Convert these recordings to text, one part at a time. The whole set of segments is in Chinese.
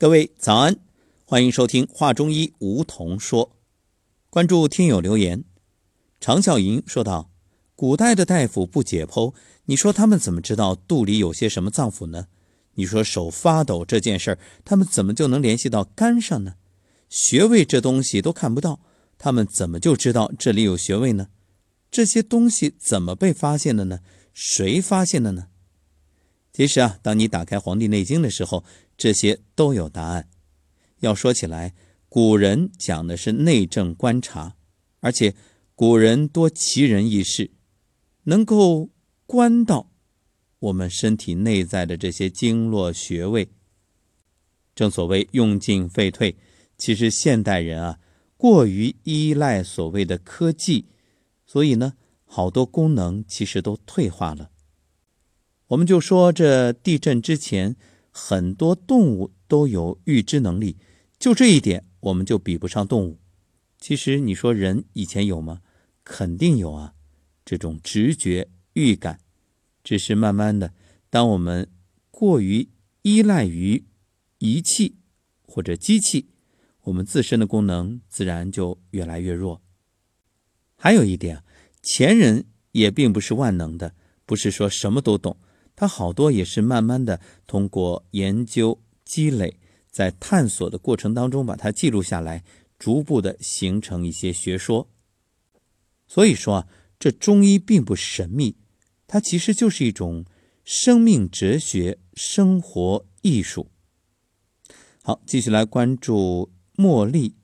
各位早安，欢迎收听《话中医》，梧桐说。关注听友留言，常笑云说道：“古代的大夫不解剖，你说他们怎么知道肚里有些什么脏腑呢？你说手发抖这件事儿，他们怎么就能联系到肝上呢？穴位这东西都看不到，他们怎么就知道这里有穴位呢？这些东西怎么被发现的呢？谁发现的呢？”其实啊，当你打开《黄帝内经》的时候，这些都有答案。要说起来，古人讲的是内政观察，而且古人多奇人异事，能够观到我们身体内在的这些经络穴位。正所谓用进废退，其实现代人啊，过于依赖所谓的科技，所以呢，好多功能其实都退化了。我们就说，这地震之前，很多动物都有预知能力，就这一点，我们就比不上动物。其实你说人以前有吗？肯定有啊，这种直觉预感，只是慢慢的，当我们过于依赖于仪器或者机器，我们自身的功能自然就越来越弱。还有一点，前人也并不是万能的，不是说什么都懂。他好多也是慢慢的通过研究积累，在探索的过程当中把它记录下来，逐步的形成一些学说。所以说啊，这中医并不神秘，它其实就是一种生命哲学、生活艺术。好，继续来关注茉莉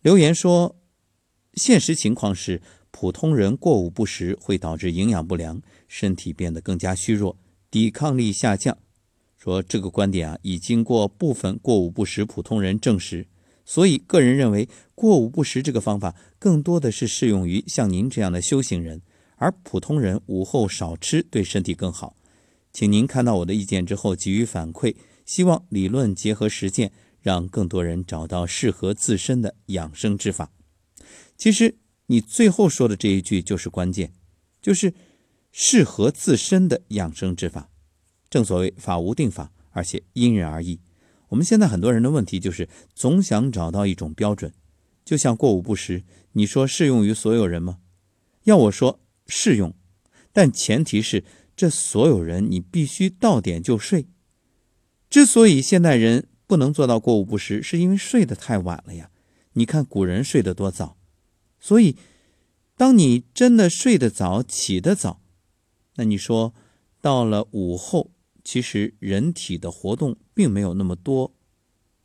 留言说，现实情况是。普通人过午不食会导致营养不良，身体变得更加虚弱，抵抗力下降。说这个观点啊，已经过部分过午不食普通人证实。所以，个人认为过午不食这个方法更多的是适用于像您这样的修行人，而普通人午后少吃对身体更好。请您看到我的意见之后给予反馈，希望理论结合实践，让更多人找到适合自身的养生之法。其实。你最后说的这一句就是关键，就是适合自身的养生之法。正所谓法无定法，而且因人而异。我们现在很多人的问题就是总想找到一种标准，就像过午不食，你说适用于所有人吗？要我说适用，但前提是这所有人你必须到点就睡。之所以现代人不能做到过午不食，是因为睡得太晚了呀。你看古人睡得多早。所以，当你真的睡得早、起得早，那你说到了午后，其实人体的活动并没有那么多，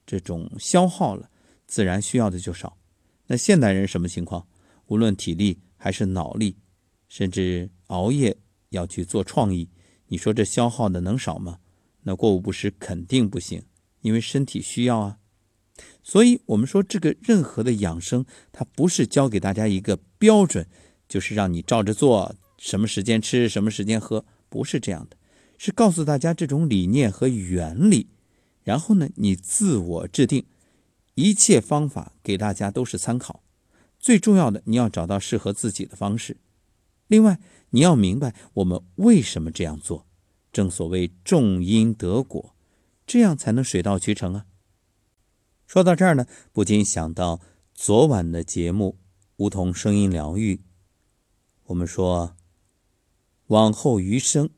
这种消耗了，自然需要的就少。那现代人什么情况？无论体力还是脑力，甚至熬夜要去做创意，你说这消耗的能少吗？那过午不食肯定不行，因为身体需要啊。所以，我们说这个任何的养生，它不是教给大家一个标准，就是让你照着做，什么时间吃，什么时间喝，不是这样的，是告诉大家这种理念和原理，然后呢，你自我制定，一切方法给大家都是参考，最重要的，你要找到适合自己的方式。另外，你要明白我们为什么这样做，正所谓种因得果，这样才能水到渠成啊。说到这儿呢，不禁想到昨晚的节目《梧桐声音疗愈》。我们说，往后余生，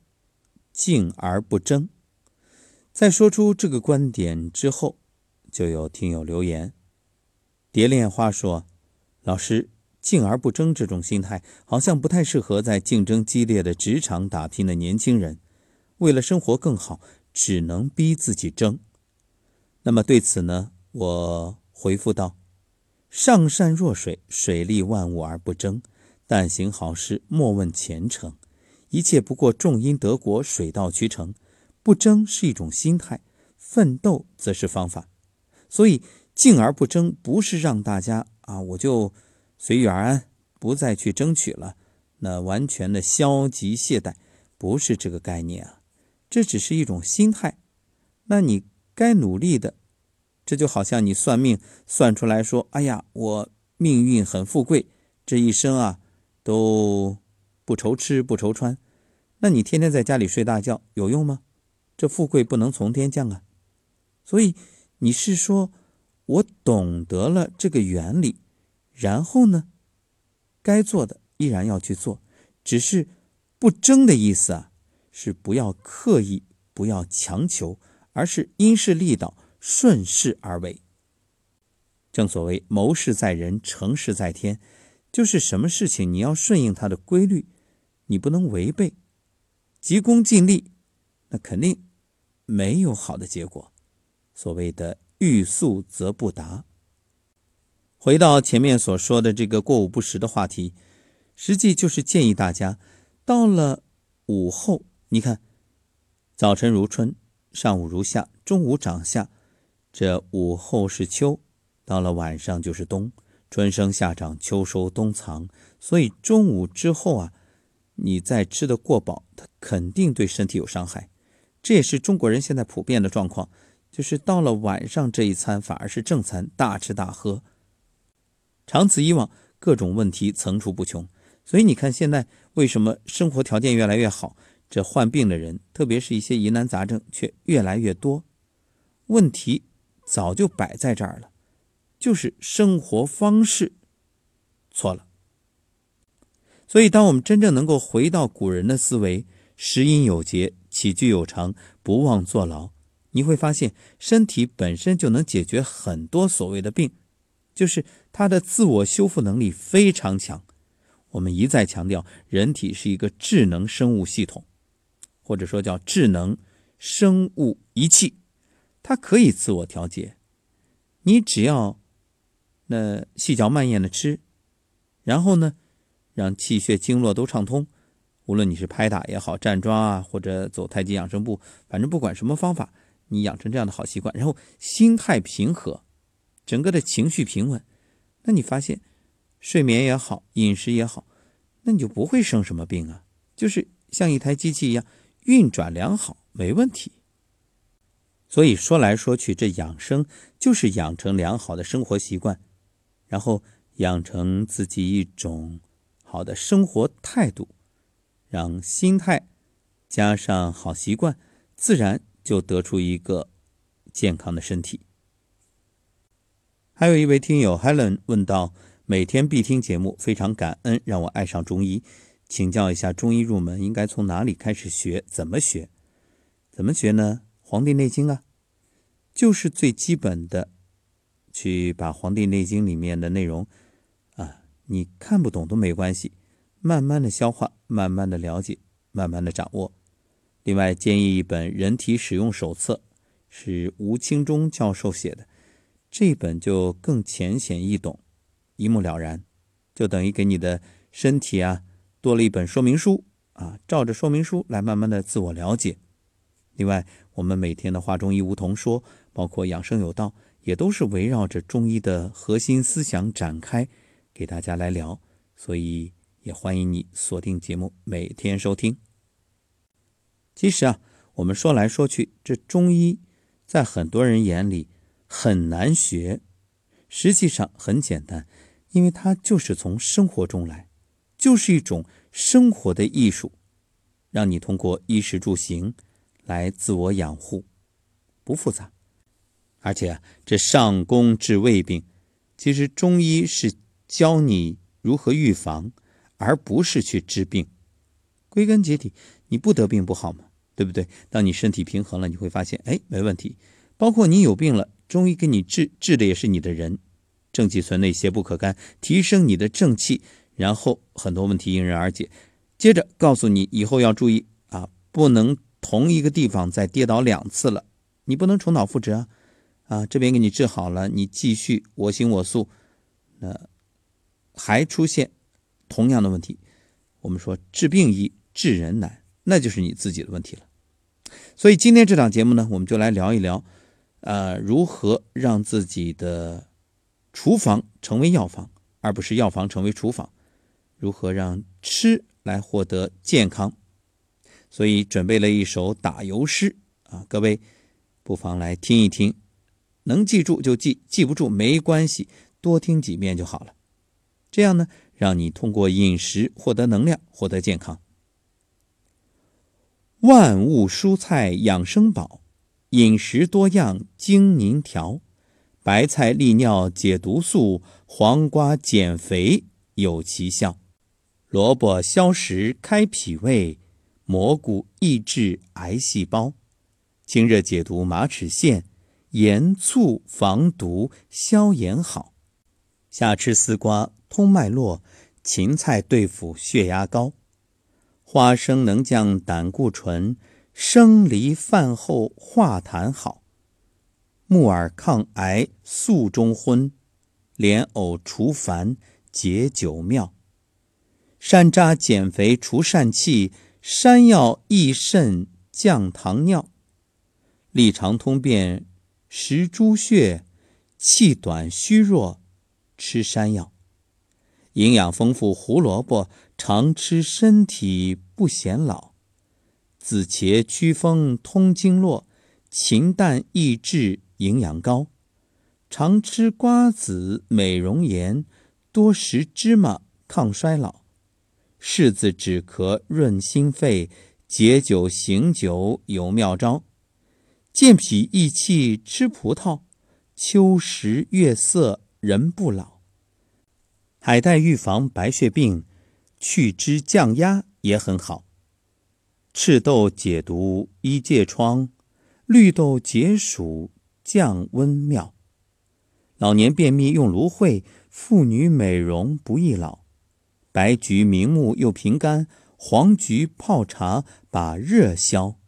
静而不争。在说出这个观点之后，就有听友留言：“蝶恋花说，老师，静而不争这种心态，好像不太适合在竞争激烈的职场打拼的年轻人。为了生活更好，只能逼自己争。那么对此呢？”我回复道：“上善若水，水利万物而不争；但行好事，莫问前程。一切不过重因得果，水到渠成。不争是一种心态，奋斗则是方法。所以，静而不争，不是让大家啊，我就随遇而安，不再去争取了，那完全的消极懈怠，不是这个概念啊。这只是一种心态。那你该努力的。”这就好像你算命算出来说：“哎呀，我命运很富贵，这一生啊都不愁吃不愁穿。”那你天天在家里睡大觉有用吗？这富贵不能从天降啊！所以你是说，我懂得了这个原理，然后呢，该做的依然要去做，只是不争的意思啊，是不要刻意，不要强求，而是因势利导，顺势而为。正所谓谋事在人，成事在天，就是什么事情你要顺应它的规律，你不能违背，急功近利，那肯定没有好的结果。所谓的欲速则不达。回到前面所说的这个过午不食的话题，实际就是建议大家，到了午后，你看，早晨如春，上午如夏，中午长夏，这午后是秋。到了晚上就是冬，春生夏长秋收冬藏，所以中午之后啊，你再吃的过饱，它肯定对身体有伤害。这也是中国人现在普遍的状况，就是到了晚上这一餐反而是正餐，大吃大喝。长此以往，各种问题层出不穷。所以你看现在为什么生活条件越来越好，这患病的人，特别是一些疑难杂症却越来越多，问题早就摆在这儿了。就是生活方式错了，所以当我们真正能够回到古人的思维，食饮有节，起居有常，不忘坐牢，你会发现身体本身就能解决很多所谓的病，就是它的自我修复能力非常强。我们一再强调，人体是一个智能生物系统，或者说叫智能生物仪器，它可以自我调节，你只要。那细嚼慢咽的吃，然后呢，让气血经络都畅通。无论你是拍打也好，站桩啊，或者走太极养生步，反正不管什么方法，你养成这样的好习惯，然后心态平和，整个的情绪平稳，那你发现睡眠也好，饮食也好，那你就不会生什么病啊。就是像一台机器一样运转良好，没问题。所以说来说去，这养生就是养成良好的生活习惯。然后养成自己一种好的生活态度，让心态加上好习惯，自然就得出一个健康的身体。还有一位听友 Helen 问道：“每天必听节目，非常感恩，让我爱上中医，请教一下中医入门应该从哪里开始学？怎么学？怎么学呢？《黄帝内经》啊，就是最基本的。”去把《黄帝内经》里面的内容，你看不懂都没关系，慢慢的消化，慢慢的了解，慢慢的掌握。另外，建议一本《人体使用手册》，是吴清忠教授写的，这本就更浅显易懂，一目了然，就等于给你的身体啊多了一本说明书啊，照着说明书来慢慢的自我了解。另外，我们每天的话中医梧桐说，包括养生有道。也都是围绕着中医的核心思想展开，给大家来聊，所以也欢迎你锁定节目，每天收听。其实啊，我们说来说去，这中医在很多人眼里很难学，实际上很简单，因为它就是从生活中来，就是一种生活的艺术，让你通过衣食住行来自我养护，不复杂。而且啊，这上工治胃病，其实中医是教你如何预防，而不是去治病。归根结底，你不得病不好吗？对不对？当你身体平衡了，你会发现，哎，没问题。包括你有病了，中医给你治，治的也是你的人。正气存内，邪不可干，提升你的正气，然后很多问题迎刃而解。接着告诉你，以后要注意啊，不能同一个地方再跌倒两次了，你不能重蹈覆辙啊。啊，这边给你治好了，你继续我行我素，那还出现同样的问题。我们说治病易，治人难，那就是你自己的问题了。所以今天这档节目呢，我们就来聊一聊，呃，如何让自己的厨房成为药房，而不是药房成为厨房；如何让吃来获得健康。所以准备了一首打油诗啊，各位不妨来听一听。能记住就记，记不住没关系，多听几遍就好了。这样呢，让你通过饮食获得能量，获得健康。万物蔬菜养生宝，饮食多样精凝调，白菜利尿解毒素，黄瓜减肥有奇效，萝卜消食开脾胃，蘑菇抑制癌细胞，清热解毒马齿苋，盐醋防毒消炎好，夏吃丝瓜通脉络，芹菜对付血压高，花生能降胆固醇。生梨饭后化痰好，木耳抗癌素中荤，莲藕除烦解酒妙，山楂减肥除疝气，山药益肾降糖尿，利肠通便食猪血，气短虚弱吃山药，营养丰富胡萝卜常吃身体不显老。紫茄祛风通经络，禽蛋益智营养高，常吃瓜子美容颜，多食芝麻抗衰老，柿子止咳润心肺，解酒醒酒有妙招，健脾益气吃葡萄，秋食月色人不老，海带预防白血病，去脂降压也很好。赤豆解毒医疥疮，绿豆解暑降温妙。老年便秘用芦荟，妇女美容不易老。白菊明目又平肝，黄菊泡茶把热消。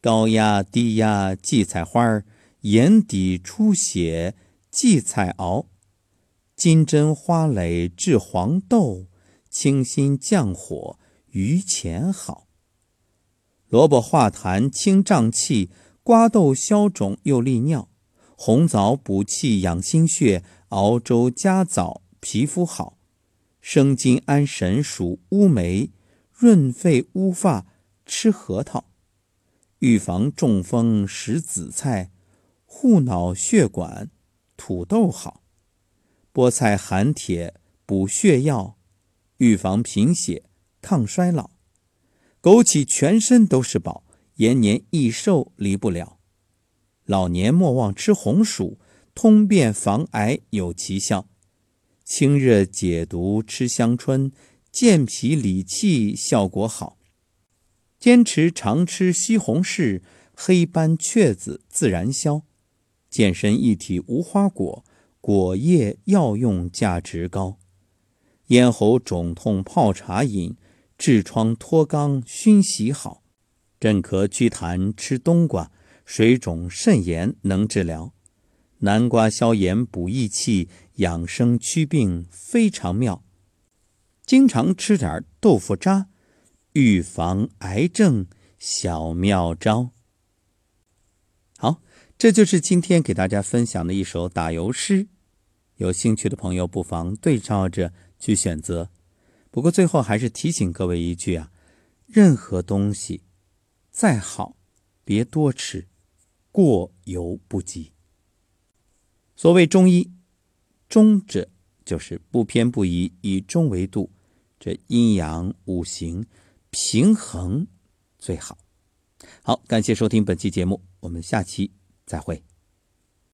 高压低压荠菜花，眼底出血荠菜熬。金针花蕾治黄豆，清心降火榆钱好。萝卜化痰清胀气，瓜豆消肿又利尿，红枣补气养心血，熬粥加枣皮肤好。生津安神属乌梅，润肺乌发吃核桃。预防中风食紫菜，护脑血管土豆好。菠菜含铁补血药，预防贫血抗衰老。枸杞全身都是宝，延年益寿离不了。老年莫忘吃红薯，通便防癌有奇效。清热解毒吃香椿，健脾理气效果好。坚持常吃西红柿，黑斑雀子自然消。健身一体无花果，果叶药用价值高。咽喉肿痛泡茶饮。痔疮脱肛熏洗好，镇咳祛痰吃冬瓜，水肿肾炎能治疗。南瓜消炎补益气，养生祛病非常妙。经常吃点豆腐渣，预防癌症小妙招。好，这就是今天给大家分享的一首打油诗。有兴趣的朋友不妨对照着去选择。不过最后还是提醒各位一句啊，任何东西再好，别多吃，过犹不及。所谓中医，中者就是不偏不倚，以中为度，这阴阳五行平衡最好。好，感谢收听本期节目，我们下期再会。